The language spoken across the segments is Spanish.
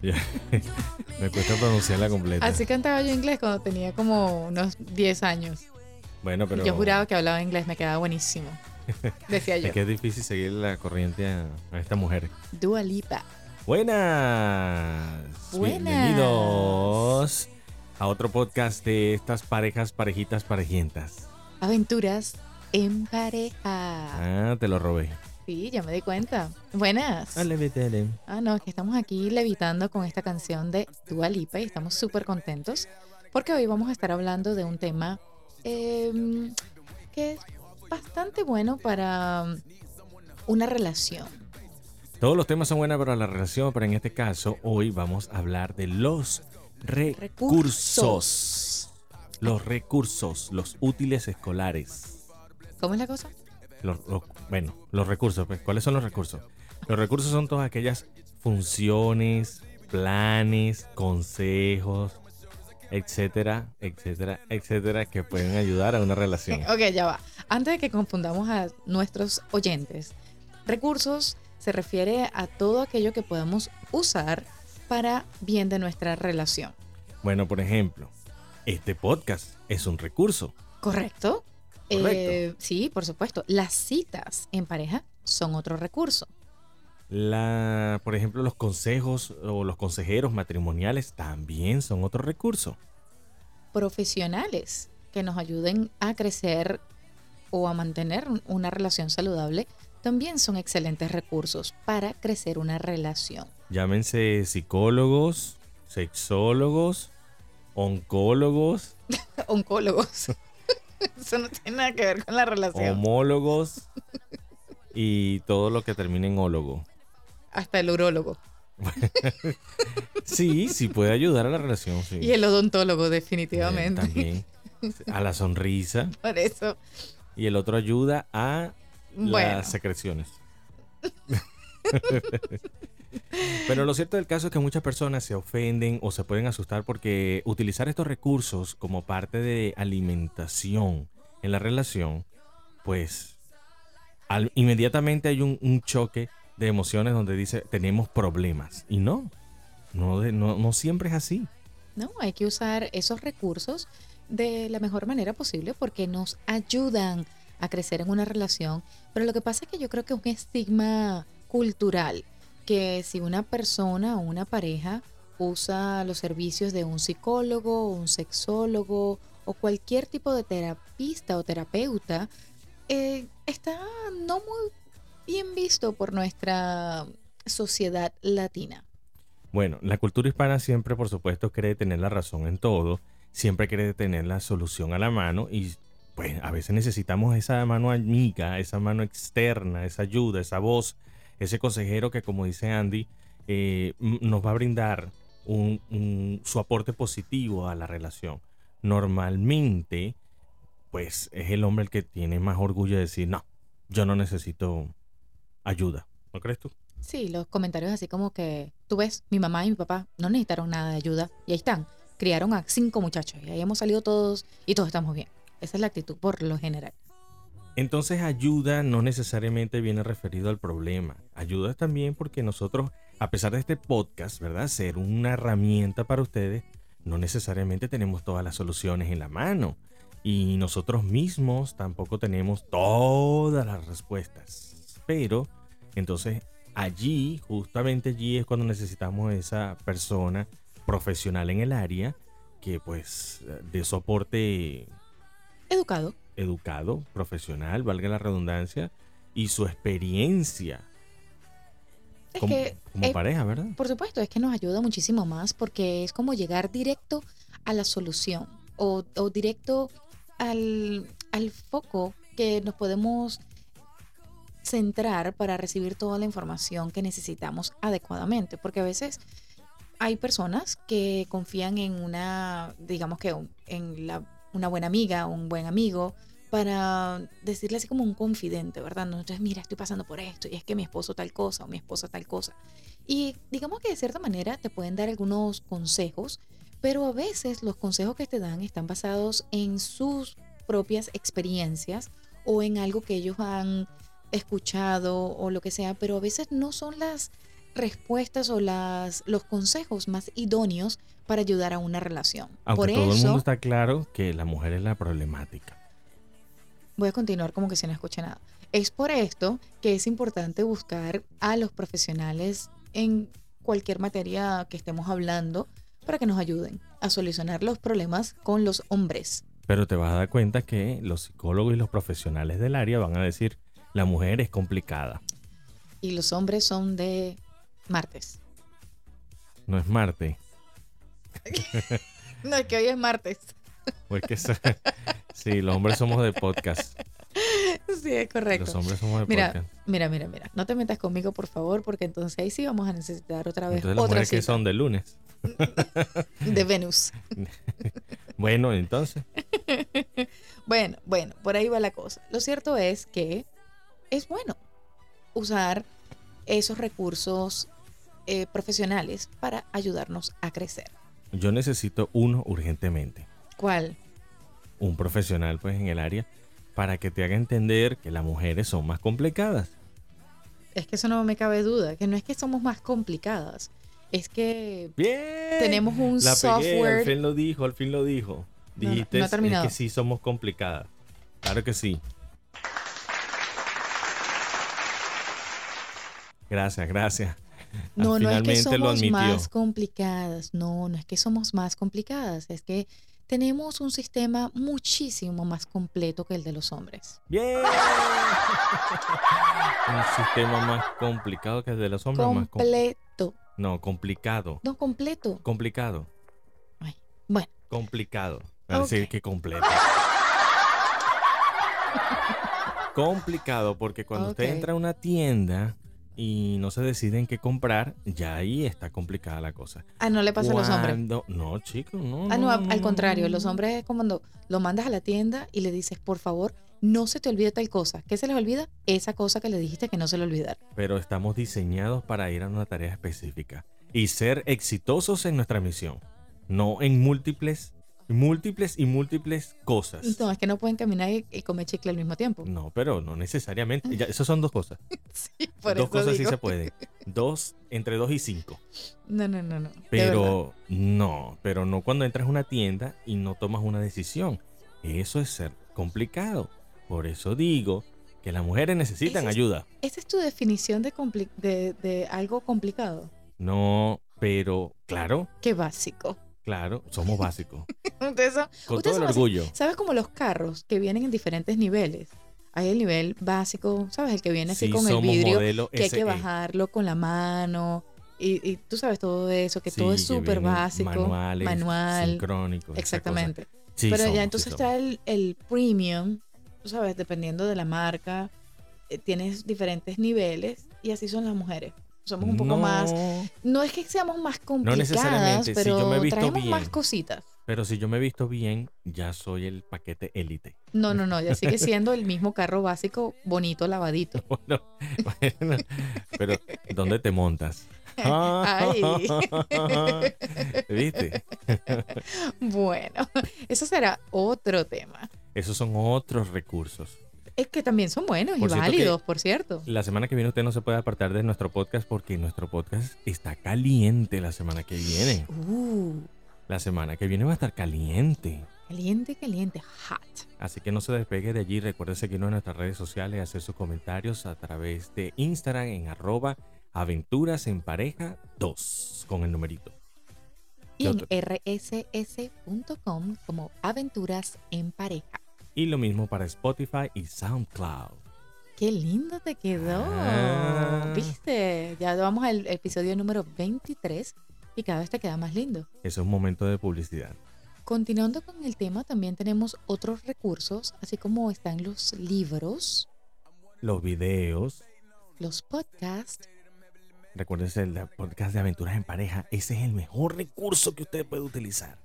Me cuesta pronunciarla completa. Así cantaba yo inglés cuando tenía como unos 10 años. Bueno, pero. Yo juraba que hablaba inglés, me quedaba buenísimo. Decía yo. Es que es difícil seguir la corriente a, a esta mujer. Dua Lipa. Buenas. Buenas. Bienvenidos a otro podcast de estas parejas, parejitas, parejientas. Aventuras en pareja. Ah, te lo robé. Sí, ya me di cuenta. Buenas. Dale. Ah, no, es que estamos aquí levitando con esta canción de Dua Lipa y estamos súper contentos porque hoy vamos a estar hablando de un tema eh, que es bastante bueno para una relación. Todos los temas son buenos para la relación, pero en este caso hoy vamos a hablar de los recursos. Los recursos, los útiles escolares. ¿Cómo es la cosa? Los, los- bueno, los recursos, pues, ¿cuáles son los recursos? Los recursos son todas aquellas funciones, planes, consejos, etcétera, etcétera, etcétera, que pueden ayudar a una relación. Ok, ya va. Antes de que confundamos a nuestros oyentes, recursos se refiere a todo aquello que podemos usar para bien de nuestra relación. Bueno, por ejemplo, este podcast es un recurso. ¿Correcto? Eh, sí, por supuesto. Las citas en pareja son otro recurso. La, por ejemplo, los consejos o los consejeros matrimoniales también son otro recurso. Profesionales que nos ayuden a crecer o a mantener una relación saludable también son excelentes recursos para crecer una relación. Llámense psicólogos, sexólogos, oncólogos, Oncólogos. Eso no tiene nada que ver con la relación. homólogos y todo lo que termine en ólogo. Hasta el urólogo. Sí, sí puede ayudar a la relación, sí. Y el odontólogo, Eh, definitivamente. También. A la sonrisa. Por eso. Y el otro ayuda a Bueno. las secreciones. Pero lo cierto del caso es que muchas personas se ofenden o se pueden asustar porque utilizar estos recursos como parte de alimentación en la relación, pues inmediatamente hay un, choque de emociones donde dice tenemos problemas. Y no, no, no, no siempre es así. No, hay que usar esos recursos de la mejor manera posible porque nos ayudan a crecer en una relación. Pero lo que pasa es que yo creo que es un estigma cultural que si una persona o una pareja usa los servicios de un psicólogo, un sexólogo o cualquier tipo de terapista o terapeuta, eh, está no muy bien visto por nuestra sociedad latina. Bueno, la cultura hispana siempre, por supuesto, cree tener la razón en todo, siempre cree tener la solución a la mano y pues a veces necesitamos esa mano amiga, esa mano externa, esa ayuda, esa voz, ese consejero que como dice Andy, eh, nos va a brindar un- su aporte positivo a la relación. Normalmente, pues es el hombre el que tiene más orgullo de decir, no, yo no necesito ayuda. ¿No crees tú? Sí, los comentarios así como que, tú ves, mi mamá y mi papá no necesitaron nada de ayuda y ahí están, criaron a cinco muchachos y ahí hemos salido todos y todos estamos bien. Esa es la actitud por lo general. Entonces ayuda no necesariamente viene referido al problema. Ayuda también porque nosotros, a pesar de este podcast, ¿verdad? Ser una herramienta para ustedes, no necesariamente tenemos todas las soluciones en la mano. Y nosotros mismos tampoco tenemos todas las respuestas. Pero, entonces, allí, justamente allí es cuando necesitamos esa persona profesional en el área que pues de soporte Educado. Educado, profesional, valga la redundancia, y su experiencia Es como, que, como eh, pareja, ¿verdad? por supuesto, es que nos ayuda muchísimo más porque es como llegar directo a la solución o, o directo al, al foco que nos podemos centrar para recibir toda la información que necesitamos adecuadamente. Porque a veces hay personas que confían en una, digamos que en la, una buena amiga, un buen amigo, para decirle así como un confidente, ¿verdad? No, Entonces, mira, estoy pasando por esto y es que mi esposo tal cosa o mi esposa tal cosa. Y digamos que de cierta manera te pueden dar algunos consejos, pero a veces los consejos que te dan están basados en sus propias experiencias o en algo que ellos han escuchado o lo que sea, pero a veces no son las respuestas o las, los consejos más idóneos para ayudar a una relación. Aunque Por todo eso, el mundo está claro que la mujer es la problemática. Voy a continuar como que si no escuché nada. Es por esto que es importante buscar a los profesionales en cualquier materia que estemos hablando para que nos ayuden a solucionar los problemas con los hombres. Pero te vas a dar cuenta que los psicólogos y los profesionales del área van a decir, la mujer es complicada. Y los hombres son de martes. No es Marte. No, es que hoy es martes. Porque so- sí, los hombres somos de podcast. Sí, es correcto. Los hombres somos de Mira, podcast. mira, mira, mira. No te metas conmigo, por favor, porque entonces ahí sí vamos a necesitar otra vez Entonces las otra mujeres que son de lunes. de Venus. Bueno, entonces, Bueno, bueno, por ahí va la cosa. Lo cierto es que es bueno usar esos recursos eh, profesionales para ayudarnos a crecer. yo necesito uno urgentemente. ¿Cuál? Un profesional pues en el área para que te haga entender que las mujeres son más complicadas. Es que eso no me cabe duda, que no es que somos más complicadas, es que Bien. tenemos un La pegué, al software. fin lo dijo, al fin lo dijo. No, Dijiste no es que sí somos complicadas. Claro que sí. Gracias, gracias. No, no es que somos más complicadas, no, no es que somos más complicadas, es que tenemos un sistema muchísimo más completo que el de los hombres. Bien. Un sistema más complicado que el de los hombres. más com- Completo, no, complicado. no completo. Complicado. Ay, bueno, Complicado. A Ok. decir que completo. complicado porque cuando usted entra a una tienda y no se decide en qué comprar, ya ahí está complicada la cosa. ah, no le pasa a los hombres. No, chicos, no. Ah, no, al contrario, los hombres es como cuando lo mandas a la tienda y le dices, por favor, no se te olvide tal cosa. ¿Qué se les olvida? Esa cosa que le dijiste que no se le olvidara. Pero estamos diseñados para ir a una tarea específica y ser exitosos en nuestra misión, no en múltiples, múltiples y múltiples cosas. No, es que no pueden caminar y, y comer chicle al mismo tiempo. No, pero no necesariamente. Ya, esas son dos cosas. Sí, por dos eso cosas sí se pueden. Dos, entre dos y cinco. No, no, no, no. Pero no, pero no cuando entras a una tienda y no tomas una decisión. Eso es ser complicado. Por eso digo que las mujeres necesitan es- ayuda. ¿Esa es tu definición de, compli- de, de algo complicado? No, pero claro, Qué básico. Claro, somos básicos. Son- Con todo el orgullo. ¿Sabes como los carros que vienen en diferentes niveles? Hay el nivel básico, ¿sabes? El que viene así Sí, con el vidrio, que hay que SE. bajarlo con la mano. Y, y tú sabes todo eso, que todo es súper básico. Manuales, manual. sincrónicos. esa Exactamente. Sí Pero somos, ya entonces está el, el premium, tú sabes, dependiendo de la marca, eh, tienes diferentes niveles y así son las mujeres. Somos un poco No, más, no es que seamos más complicadas, necesariamente, si pero yo me he visto traemos bien. más cositas. Pero si yo me he visto bien, ya soy el paquete élite. No, no, no, ya sigue siendo el mismo carro básico, bonito, lavadito. Bueno, bueno, pero ¿dónde te montas? Ay. ¿Viste? Bueno, eso será otro tema. Esos son otros recursos. Es que también son buenos y Por válidos, por cierto. La semana que viene usted no se puede apartar de nuestro podcast porque nuestro podcast está caliente la semana que viene. Uh, La semana que viene va a estar caliente. caliente, caliente, hot. Así que no se despegue de allí. Recuerde seguirnos en nuestras redes sociales, hacer sus comentarios a través de Instagram en arroba aventuras en pareja 2 con el numerito. Y ¿Qué en rss.com como aventuras en pareja. Y lo mismo para Spotify y SoundCloud. Qué lindo te quedó. Ah. ¿Viste? Ya vamos al episodio número 23 y cada vez te queda más lindo. Eso es un momento de publicidad. Continuando con el tema, también tenemos otros recursos, así como están los libros, Los videos. los podcasts, Recuérdense el podcast de aventuras en pareja. Ese es el mejor recurso que usted puede utilizar.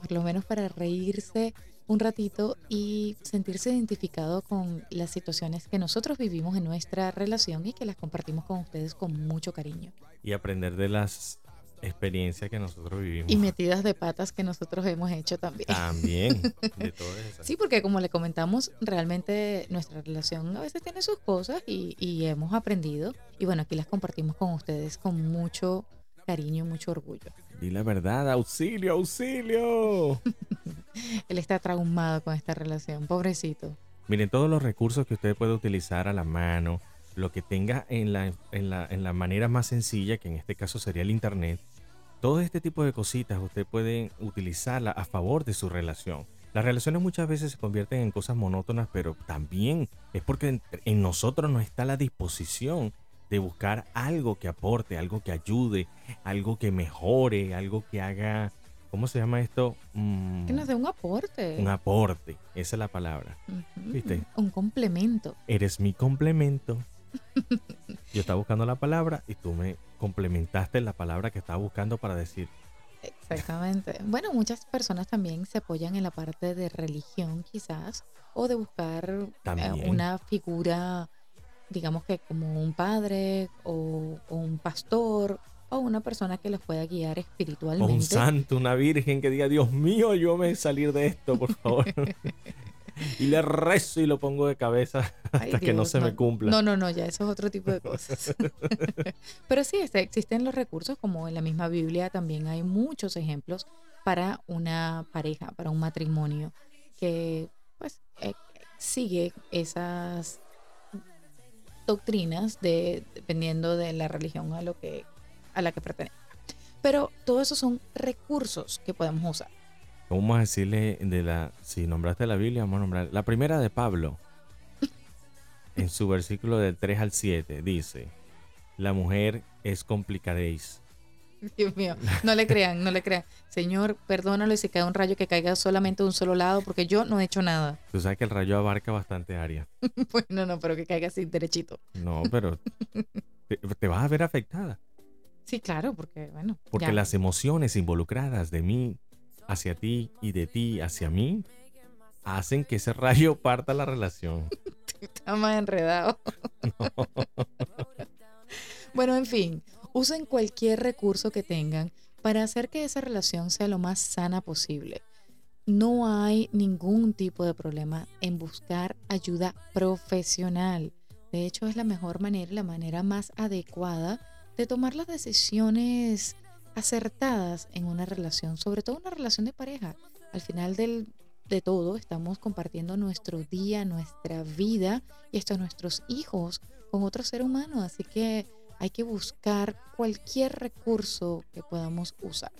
por lo menos para reírse un ratito y sentirse identificado con las situaciones que nosotros vivimos en nuestra relación y que las compartimos con ustedes con mucho cariño. Y aprender de las experiencia que nosotros vivimos. Y metidas de patas que nosotros hemos hecho también. También, de todas esas. Sí, porque como le comentamos, realmente nuestra relación a veces tiene sus cosas y, y hemos aprendido. Y bueno, aquí las compartimos con ustedes con mucho cariño y mucho orgullo. Di la verdad, auxilio, auxilio. Él está traumado con esta relación, pobrecito. Miren, todos los recursos que usted puede utilizar a la mano, lo que tenga en la, en la, en la manera más sencilla, que en este caso sería el Internet, todo este tipo de cositas usted puede utilizarla a favor de su relación. Las relaciones muchas veces se convierten en cosas monótonas, pero también es porque en, en nosotros no está la disposición de buscar algo que aporte, algo que ayude, algo que mejore, algo que haga, ¿cómo se llama esto? Mm, Que nos dé un aporte. un aporte, esa es la palabra. ¿Viste? Un complemento. Eres mi complemento. Yo estaba buscando la palabra y tú me complementaste la palabra que estaba buscando para decir, Exactamente. Bueno, muchas personas también se apoyan en la parte de religión quizás o de buscar eh, una figura, digamos que como un padre o, o un pastor o una persona que los pueda guiar o un espiritualmente. santo, una virgen que diga, Dios mío, yo me salir de esto, por favor. y le rezo y lo pongo de cabeza Ay, hasta que no se me cumpla. No, no, no, ya eso es otro tipo de cosas. Pero sí, este, existen los recursos, como en la misma Biblia también hay muchos ejemplos para una pareja, para un matrimonio que pues eh, sigue esas doctrinas de dependiendo de la religión a lo que a la que pertenezca. Pero todo eso son recursos que podemos usar. Vamos a decirle de la, si nombraste la Biblia, vamos a nombrar la primera de Pablo. En su versículo del 3 al 7 dice, la mujer es complicadéis. Dios mío, no le crean, no le crean. Señor, perdónalo y si cae un rayo que caiga solamente de un solo lado, porque yo no he hecho nada. Tú sabes que el rayo abarca bastante área. Bueno, no, pero que caiga así derechito. No, pero te, te vas a ver afectada. Sí, claro, porque bueno. Porque ya. las emociones involucradas de mí hacia ti y de ti hacia mí hacen que ese rayo parta la relación. Está más enredado. bueno, en fin, usen cualquier recurso que tengan para hacer que esa relación sea lo más sana posible. No hay ningún tipo de problema en buscar ayuda profesional. De hecho, es la mejor manera, la manera más adecuada de tomar las decisiones acertadas en una relación, sobre todo una relación de pareja. Al final del, de todo, estamos compartiendo nuestro día, nuestra vida y hasta nuestros hijos con otro ser humano. Así que hay que buscar cualquier recurso que podamos usar.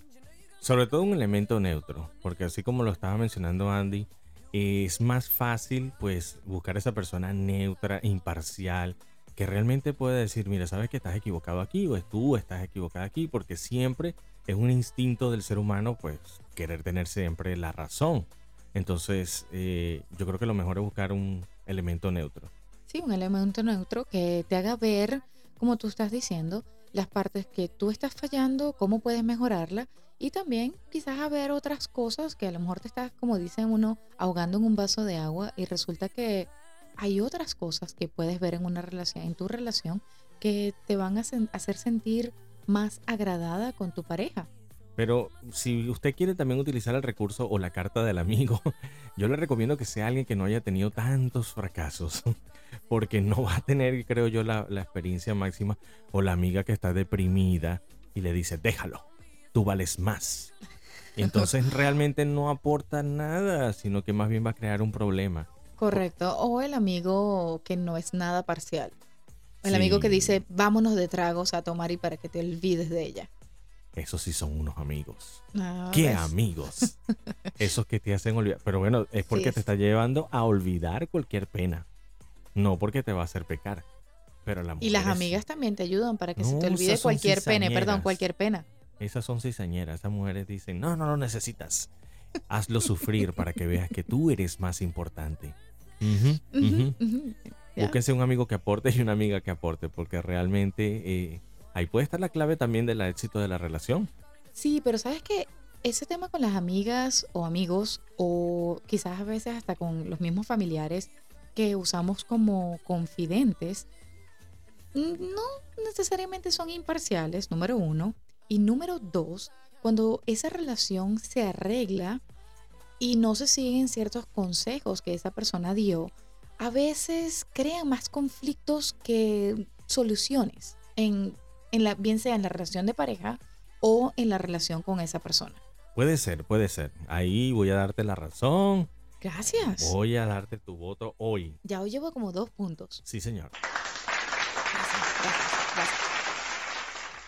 Sobre todo un elemento neutro, porque así como lo estaba mencionando Andy, es más fácil pues buscar esa persona neutra, imparcial, que realmente puede decir, mira, sabes que estás equivocado aquí o tú estás equivocada aquí, porque siempre es un instinto del ser humano pues querer tener siempre la razón. Entonces eh, yo creo que lo mejor es buscar un elemento neutro. Sí, un elemento neutro que te haga ver, como tú estás diciendo, las partes que tú estás fallando, cómo puedes mejorarla y también quizás a ver otras cosas que a lo mejor te estás, como dicen uno, ahogando en un vaso de agua y resulta que hay otras cosas que puedes ver en una relación, en tu relación, que te van a hacer sentir más agradada con tu pareja. Pero si usted quiere también utilizar el recurso o la carta del amigo, yo le recomiendo que sea alguien que no haya tenido tantos fracasos, porque no va a tener, creo yo, la, la experiencia máxima, o la amiga que está deprimida y le dice, déjalo, tú vales más. Entonces realmente no aporta nada, sino que más bien va a crear un problema. Correcto. O el amigo que no es nada parcial. El amigo que dice, vámonos de tragos a tomar y para que te olvides de ella. Esos sí son unos amigos. Ah, ¿Qué ¿ves? amigos? Esos que te hacen olvidar. Pero bueno, es porque Sí, te está llevando a olvidar cualquier pena. No porque te va a hacer pecar. Pero la Y las mujer es- amigas también te ayudan para que se te olvide cualquier pene, perdón, cualquier pena. Esas son cizañeras. Esas mujeres dicen, no, no lo necesitas. Hazlo sufrir para que veas que tú eres más importante. Búsquense un amigo que aporte y una amiga que aporte, porque realmente eh, ahí puede estar la clave también del éxito de la relación. Sí, pero sabes que ese tema con las amigas o amigos, o quizás a veces hasta con los mismos familiares que usamos como confidentes, no necesariamente son imparciales, número uno. Y número dos, cuando esa relación se arregla y no se siguen ciertos consejos que esa persona dio, a veces crean más conflictos que soluciones, en, en la, bien sea en la relación de pareja o en la relación con esa persona. Puede ser, puede ser. Ahí voy a darte la razón. Gracias. Voy a darte tu voto hoy. Ya hoy llevo como dos puntos. Sí, señor. Gracias, gracias, gracias.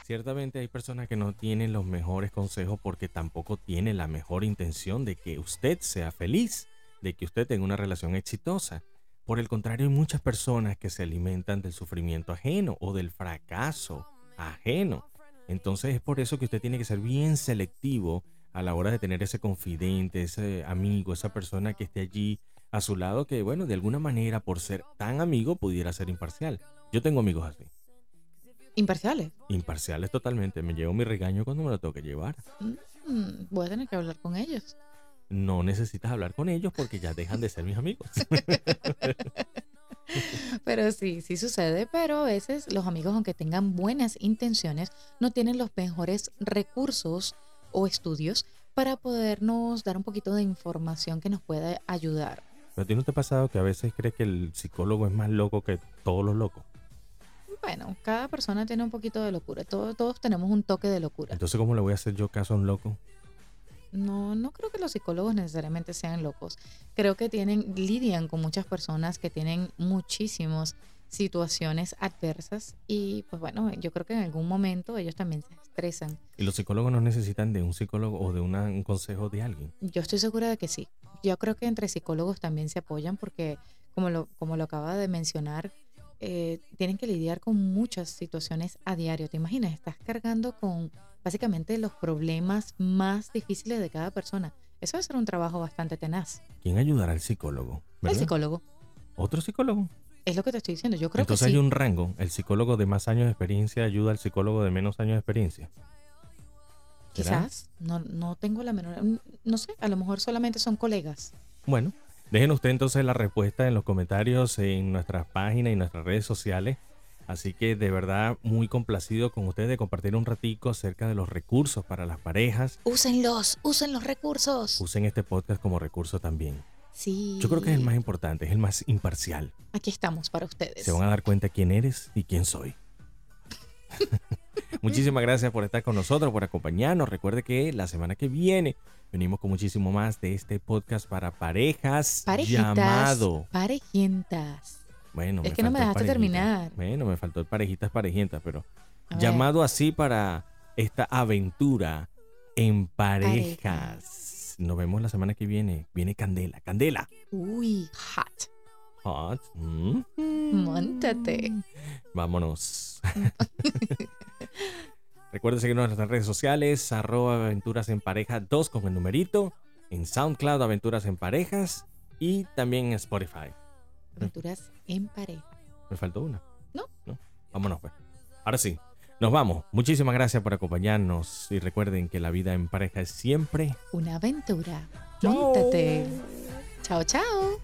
Ciertamente hay personas que no tienen los mejores consejos porque tampoco tienen la mejor intención de que usted sea feliz, de que usted tenga una relación exitosa. Por el contrario, hay muchas personas que se alimentan del sufrimiento ajeno o del fracaso ajeno. Entonces es por eso que usted tiene que ser bien selectivo a la hora de tener ese confidente, ese amigo, esa persona que esté allí a su lado que, bueno, de alguna manera, por ser tan amigo, pudiera ser imparcial. Yo tengo amigos así. Imparciales. Imparciales totalmente. Me llevo mi regaño cuando me lo tengo que llevar. Mm, voy a tener que hablar con ellos. No necesitas hablar con ellos porque ya dejan de ser mis amigos. Pero sí, sí sucede, pero a veces los amigos, aunque tengan buenas intenciones, no tienen los mejores recursos o estudios para podernos dar un poquito de información que nos pueda ayudar. ¿Pero a ti no te ha pasado que a veces crees que el psicólogo es más loco que todos los locos? Bueno, cada persona tiene un poquito de locura, todos, todos tenemos un toque de locura. Entonces, ¿cómo le voy a hacer yo caso a un loco? No, no creo que los psicólogos necesariamente sean locos. Creo que tienen, lidian con muchas personas que tienen muchísimas situaciones adversas y pues bueno, yo creo que en algún momento ellos también se estresan. ¿Y los psicólogos no necesitan de un psicólogo o de una- un consejo de alguien? Yo estoy segura de que sí. Yo creo que entre psicólogos también se apoyan porque, como lo, como lo acaba de mencionar, eh, tienen que lidiar con muchas situaciones a diario. ¿Te imaginas? Estás cargando con básicamente los problemas más difíciles de cada persona. Eso debe ser un trabajo bastante tenaz. ¿Quién ayudará al psicólogo? El ¿Verdad? psicólogo. ¿Otro psicólogo? Es lo que te estoy diciendo. Yo creo Entonces que sí. hay un rango. El psicólogo de más años de experiencia ayuda al psicólogo de menos años de experiencia. Quizás. No, no tengo la menor. No sé. A lo mejor solamente son colegas. Bueno, dejen usted entonces la respuesta en los comentarios en nuestras páginas y nuestras redes sociales. Así que de verdad muy complacido con ustedes de compartir un ratico acerca de los recursos para las parejas. Úsenlos. Usen los recursos. Usen este podcast como recurso también. Sí. Yo creo que es el más importante, es el más imparcial. Aquí estamos para ustedes. Se van a dar cuenta quién eres y quién soy. Muchísimas gracias por estar con nosotros, por acompañarnos. Recuerde que la semana que viene venimos con muchísimo más de este podcast para parejas Parejitas. llamado. Parejientas. Bueno, Es que no me dejaste terminar. Bueno, me faltó el parejitas parejientas, pero A ver. llamado así para esta aventura en parejas. Nos vemos la semana que viene. Viene Candela. Candela. Uy, hot. Hot. Mm. Móntate. Vámonos. Recuerden seguirnos en nuestras redes sociales, arroba aventuras en pareja 2 con el numerito, en SoundCloud Aventuras en Parejas y también en Spotify. Aventuras en pareja. Me faltó una. No. Vámonos pues. Ahora sí, nos vamos. Muchísimas gracias por acompañarnos y recuerden que la vida en pareja es siempre Una aventura. Chao. Móntate. Chao, chao.